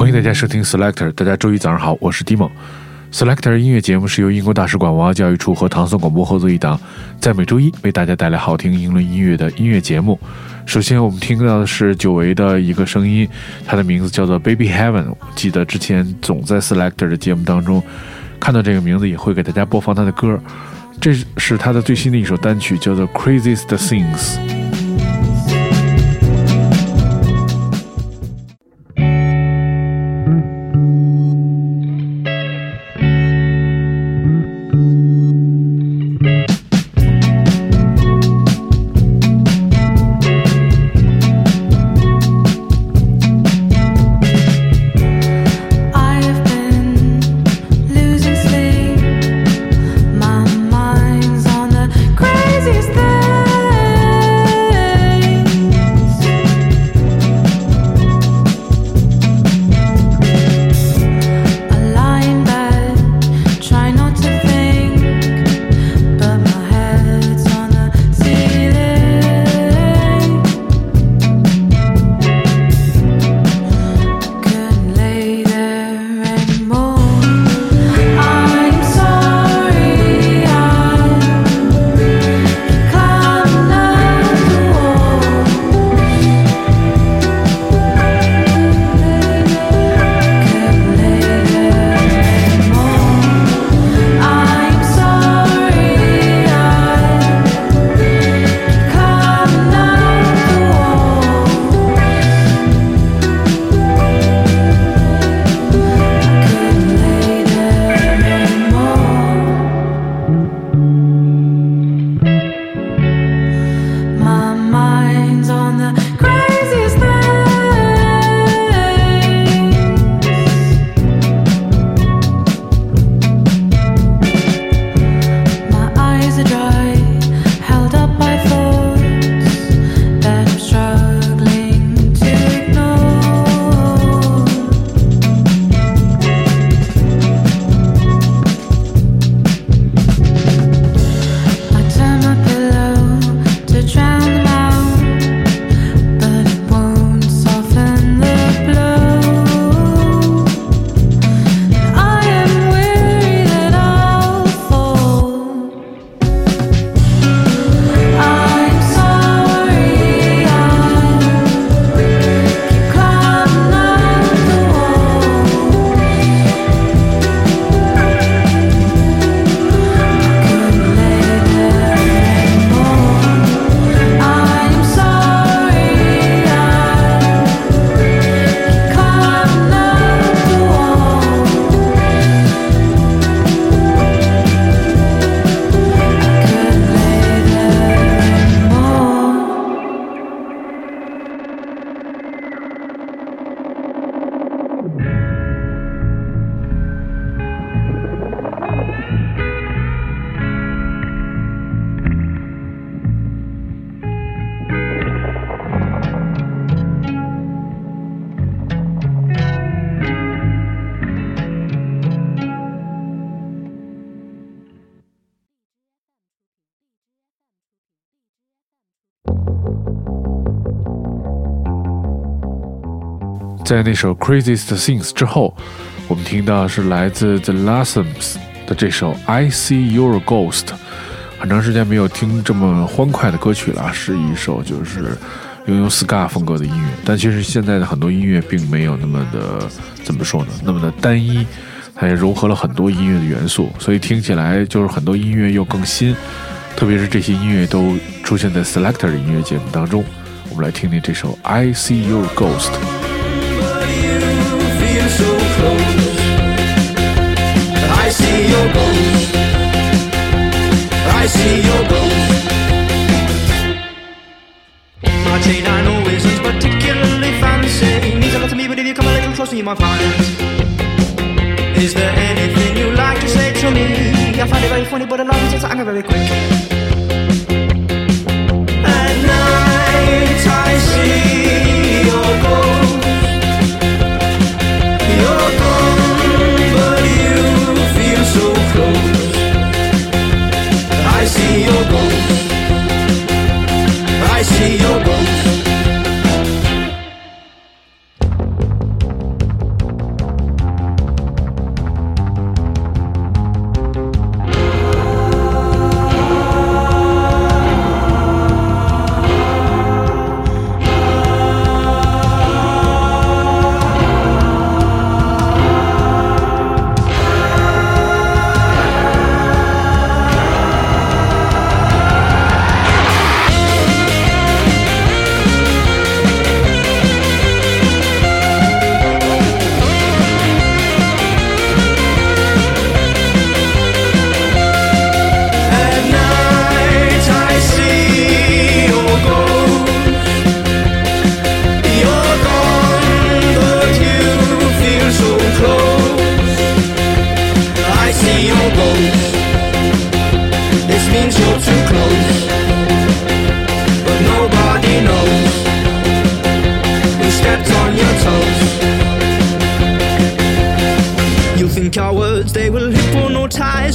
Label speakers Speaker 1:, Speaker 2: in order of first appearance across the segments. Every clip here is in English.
Speaker 1: 欢迎大家收听 Selector，大家周一早上好，我是 Dimo。Selector 音乐节目是由英国大使馆文化教育处和唐宋广播合作一档，在每周一为大家带来好听英伦音乐的音乐节目。首先，我们听到的是久违的一个声音，它的名字叫做 Baby Heaven。记得之前总在 Selector 的节目当中看到这个名字，也会给大家播放他的歌。这是他的最新的一首单曲，叫做 Craziest Things。在那首《Craziest Things》之后，我们听到是来自 The Lassoms 的这首《I See Your Ghost》。很长时间没有听这么欢快的歌曲了，是一首就是拥有 ska 风格的音乐。但其实现在的很多音乐并没有那么的怎么说呢，那么的单一，它也融合了很多音乐的元素，所以听起来就是很多音乐又更新。特别是这些音乐都出现在 Selector 的音乐节目当中。我们来听听这首《I See Your Ghost》。
Speaker 2: Very quick. At night I see see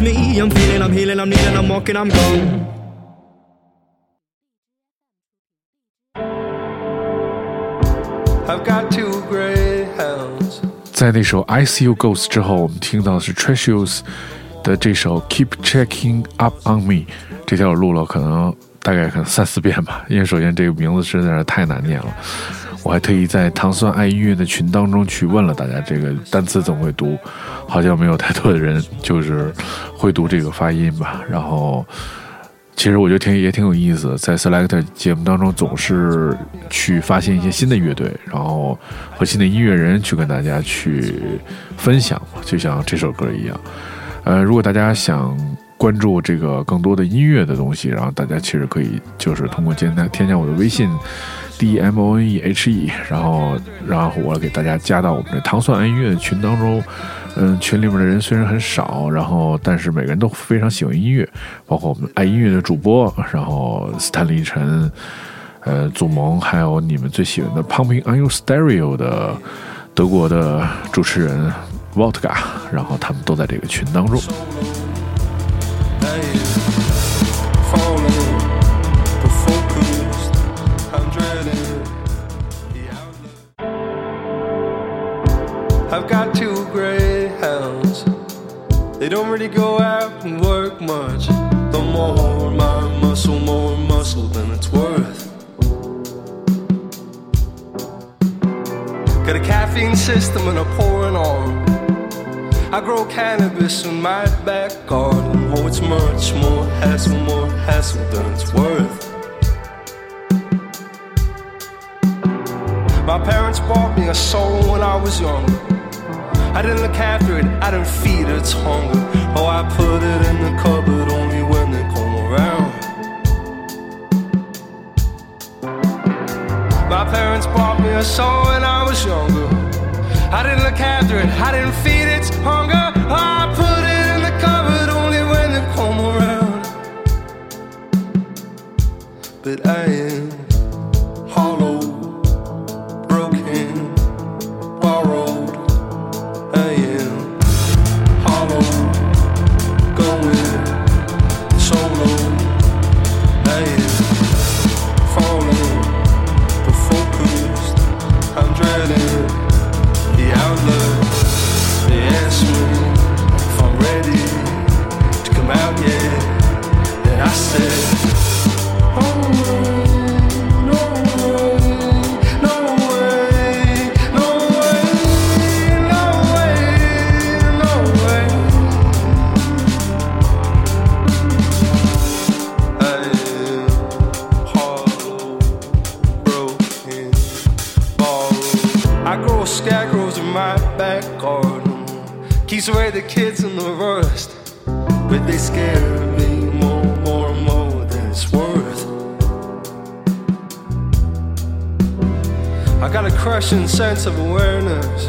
Speaker 2: me. I'm feeling, I'm healing, I'm kneeling, I'm walking, I'm gone.
Speaker 3: I've got two greyhounds.
Speaker 4: 在那首《I See You Ghost》之后，我们听到的是 Treasures 的这首《Keep Checking Up on Me》。这条我录了可能大概可能三四遍吧，因为首先这个名字实在是太难念了。我还特意在糖酸爱音乐的群当中去问了大家，这个单词怎么会读？好像没有太多的人就是会读这个发音吧。然后，其实我觉得挺也挺有意思，在 Selector 节目当中总是去发现一些新的乐队，然后和新的音乐人去跟大家去分享，就像这首歌一样。呃，如果大家想关注这个更多的音乐的东西，然后大家其实可以就是通过添加添加我的微信 d m o n e h e，然后然后我给大家加到我们的糖蒜爱音乐群当中。嗯，群里面的人虽然很少，然后但是每个人都非常喜欢音乐，包括我们爱音乐的主播，然后斯坦利陈、呃祖萌，还有你们最喜欢的 Pumping on Your Stereo 的德国的主持人 Vodka，然后他们都在这个群当中。
Speaker 3: I've got two greyhounds. They don't really go out and work much. The more my muscle, more muscle than it's worth. Got a caffeine system and a pouring on. I grow cannabis in my back garden. Oh, it's much more hassle, more hassle than it's worth. My parents bought me a soul when I was younger. I didn't look after it, I didn't feed its hunger. Oh, I put it in the cupboard only when they come around. My parents bought me a soul when I was younger. I didn't look after it, I didn't feed its The kids and the rust. But they scare me more, more, more than it's worth. I got a crushing sense of awareness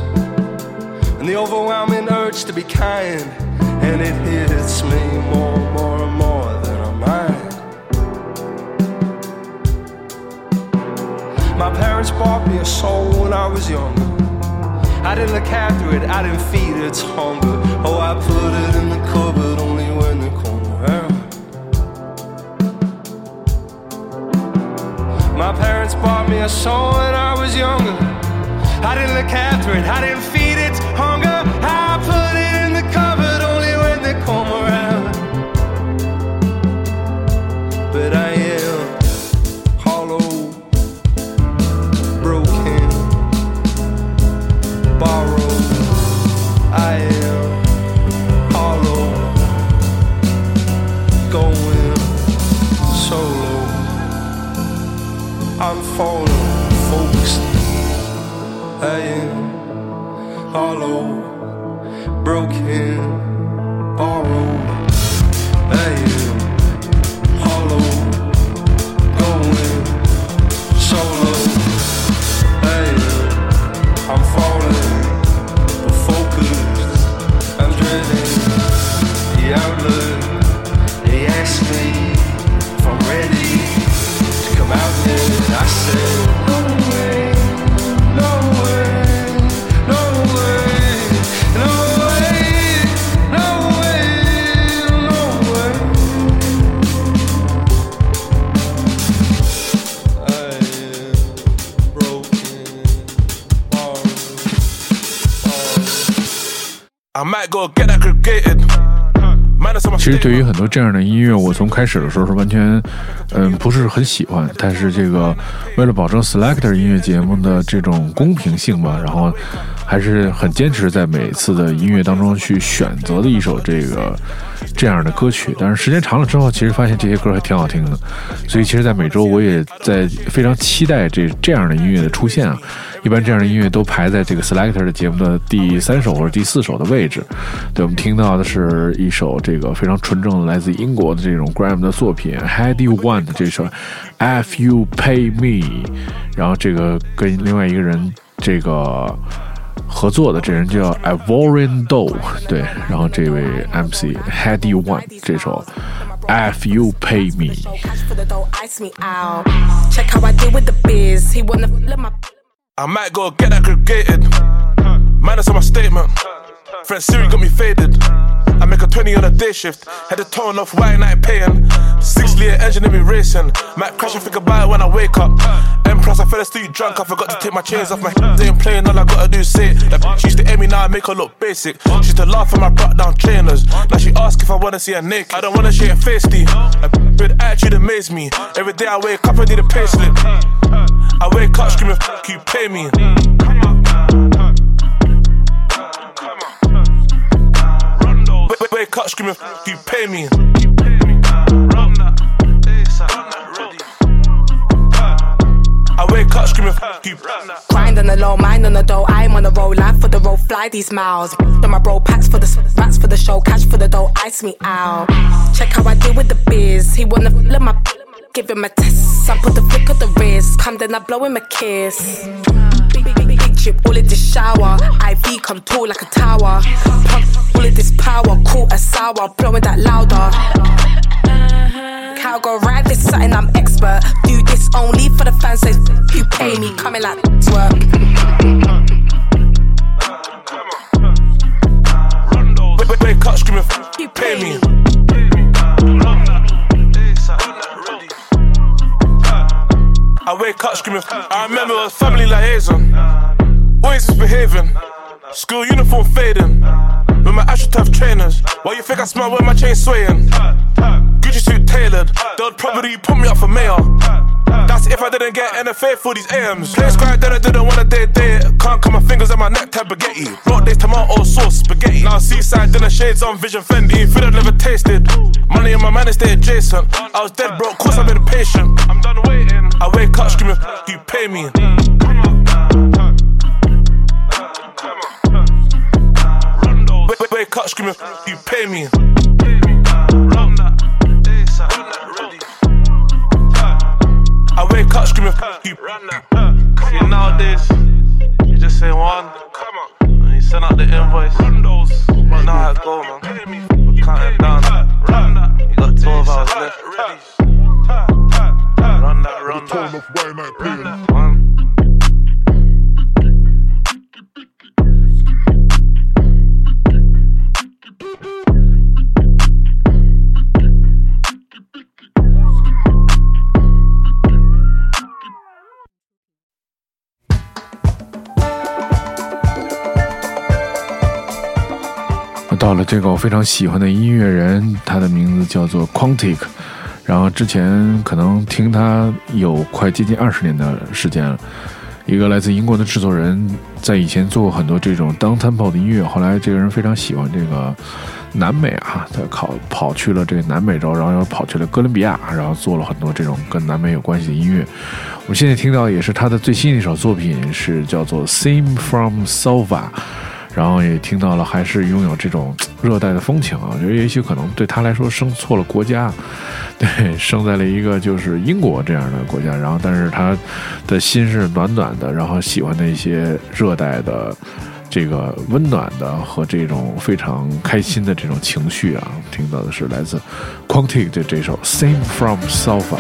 Speaker 3: and the overwhelming urge to be kind. And it hits me more, more, more than I mind. My parents bought me a soul when I was younger. I didn't look after it, I didn't feed its hunger. Oh, I put it in the cupboard only when they come around. My parents bought me a soul when I was younger. I didn't look after it, I didn't borrowed. I
Speaker 4: 其实对于很多这样的音乐，我从开始的时候是完全，嗯，不是很喜欢。但是这个为了保证 Selector 音乐节目的这种公平性吧，然后还是很坚持在每次的音乐当中去选择的一首这个这样的歌曲。但是时间长了之后，其实发现这些歌还挺好听的。所以其实，在每周我也在非常期待这这样的音乐的出现啊。一般这样的音乐都排在这个 Selector 的节目的第三首或者第四首的位置。对，我们听到的是一首这个非常纯正的来自英国的这种 Gram 的作品 Had You Want 这首 If You Pay Me，然后这个跟另外一个人这个合作的这人叫 Ivorian Doll，对，然后这位 MC Headie One 这首 If You Pay Me。
Speaker 5: I
Speaker 6: might go get aggregated. Minus on my statement. Friend Siri got me faded. I make a 20 on a day shift. Had a tone off, why not paying? Six liter engine in me racing. Might crash and think about it when I wake up. M plus, I fell asleep drunk. I forgot to take my chains off my. They ain't playing, all I gotta do is say it. That bitch used to aim me, now I make her look basic. She used to laugh at my brought down trainers. Now she ask if I wanna see her naked. I don't wanna shake her D. A good attitude amaze me. Every day I wake up, I need a pay slip. I wake up screaming, fuck you, pay me. Wake, up screaming, you, pay me. Wake up screaming, fuck you.
Speaker 5: Grind on the low, mind on the dough. I'm on the roll, life for the roll, fly these miles. Then my bro packs for the rats for the show, cash for the dough, ice me out. Check how I deal with the biz. He wanna flip my. Give him a test. I put the flick of the wrist. Come then I blow him a kiss. Big, big, big, big drip, all in this shower. IV come tall like a tower. Pump all of this power, cool as sour, blowing that louder. Cow go ride this something I'm expert. Do this only for the fans. Say f- you pay me, coming like work.
Speaker 6: Wake, up screaming, you, pay me. I wake up screaming. I remember was family liaison. Always misbehaving. School uniform fading. With my AstroTurf trainers. Why you think I smell when my chain swaying? Gucci suit tailored. They would probably put me up for mayor. That's if I didn't get NFA for these AMs. Play square, then I didn't wanna date date. Can't cut my fingers on my neck, spaghetti. Road days, tomato sauce, spaghetti. Now seaside, dinner shades on Vision Fendi. Food I've never tasted. Money in my man is stay adjacent. I was dead broke, course I've been patient. I'm done waiting. I wake up screaming, you pay me. Wake, wake, wake up screaming, you pay me. I wake up screaming, you See nowadays, you just say one, come on, and you send out the invoice. Run those, but now I go, man. We're counting down. You got 12 hours left. Run that, run that.
Speaker 4: 到了这个我非常喜欢的音乐人，他的名字叫做 Quantic，然后之前可能听他有快接近二十年的时间了。一个来自英国的制作人，在以前做过很多这种 down tempo 的音乐，后来这个人非常喜欢这个南美啊，他考跑去了这个南美洲，然后又跑去了哥伦比亚，然后做了很多这种跟南美有关系的音乐。我们现在听到也是他的最新一首作品，是叫做《Theme from Sova》。然后也听到了，还是拥有这种热带的风情啊。我觉得也许可能对他来说生错了国家，对，生在了一个就是英国这样的国家。然后，但是他的心是暖暖的，然后喜欢那些热带的这个温暖的和这种非常开心的这种情绪啊。听到的是来自 Quantic 的这首《Same from Sofa》。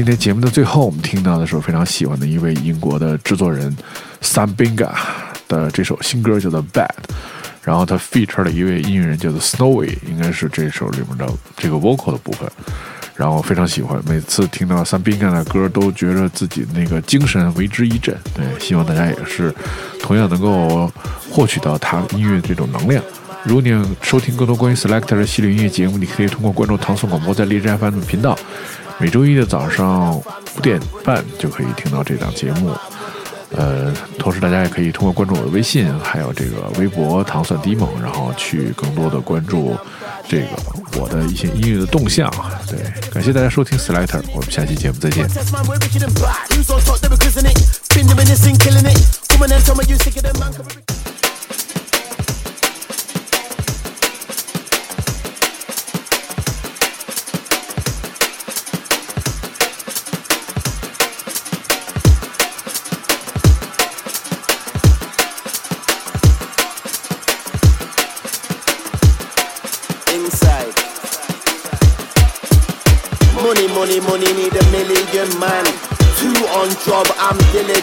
Speaker 4: 今天节目的最后，我们听到的是我非常喜欢的一位英国的制作人 Sam Binga 的这首新歌，叫做《Bad》。然后他 feature 了一位音乐人叫做 Snowy，应该是这首里面的这个 vocal 的部分。然后非常喜欢，每次听到 Sam Binga 的歌，都觉得自己那个精神为之一振。对，希望大家也是同样能够获取到他音乐这种能量。如果你想收听更多关于 Selector 系列音乐节目，你可以通过关注唐宋广播在荔枝 FM 频道。每周一的早上五点半就可以听到这档节目，呃，同时大家也可以通过关注我的微信，还有这个微博“糖蒜低梦”，然后去更多的关注这个我的一些音乐的动向。对，感谢大家收听 Slater 我们下期节目再见。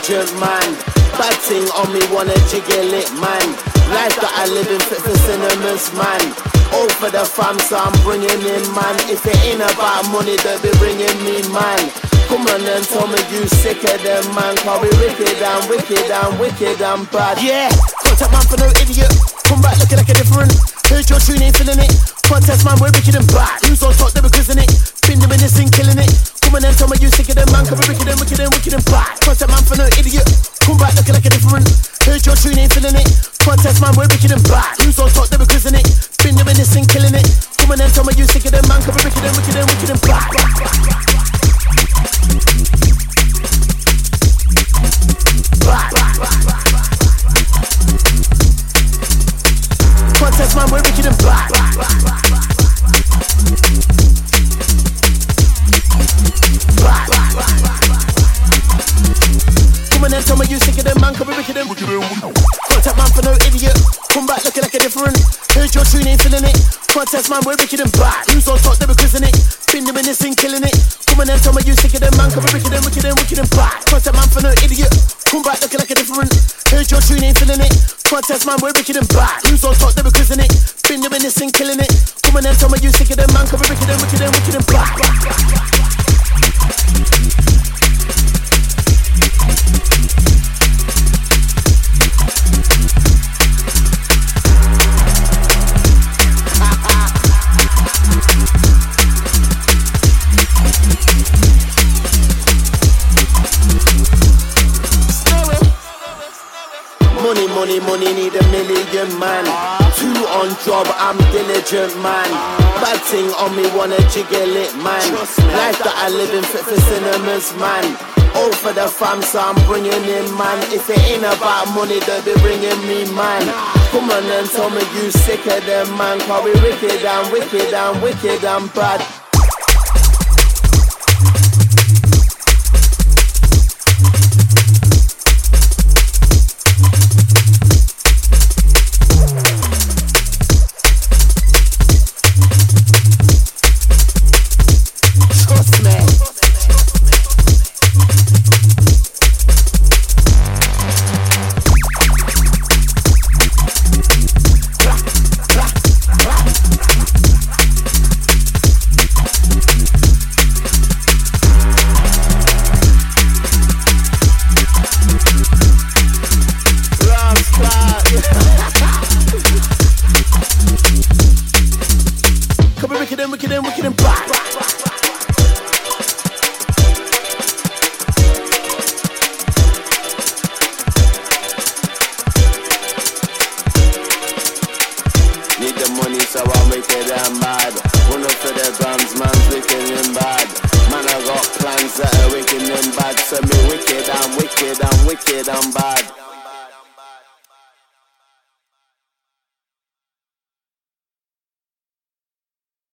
Speaker 7: Diligent man. Bad thing on me, wanna jiggle it man. Life that I live in fit for cinemas man. All for the fam, so I'm bringing in man. If it ain't about money, don't be bringing me man. Come on and tell me you sicker than man. Call we wicked and wicked and wicked and bad. Yeah, contact man for no idiot. Come back looking like a different. Heard your tune, ain't feeling it. Contest man, we're wicked and bad. Who's on top, they be quizzing it. Been doing this and killing it. Come on and tell me you sicker than man. Come be wicked and wicked and wicked and bad. Contact man for no idiot. Come back looking like a different. Heard your tune, ain't feeling it. Contest man, we're wicked and bad. Who's on top, they be quizzing it. Been doing this and killing it. Come on and tell me you sicker than man. Come be wicked and wicked and wicked and bad. Contest man, we're wicked and bad. Who's on top, they be quizzing it. Been and killing it. On and tell me you sicker than man, be wicked and wicked and wicked and bad. Contact man for no idiot. Come back looking like a different. Heard your tune, ain't feeling it. Contest man, we're wicked and bad. Who's on top, they be quizzing it. Been and killing it. On and tell me you sicker than man, be wicked and wicked and wicked and bad. Money, need a million man. Two on job, I'm diligent man. Bad thing on me, wanna jiggle it man. Life that I live in fit for cinemas man. All for the fam, so I'm bringing in man. If it ain't about money, don't be bringing me man. Come on and tell me you sicker than man. Cause we wicked and wicked and wicked and bad.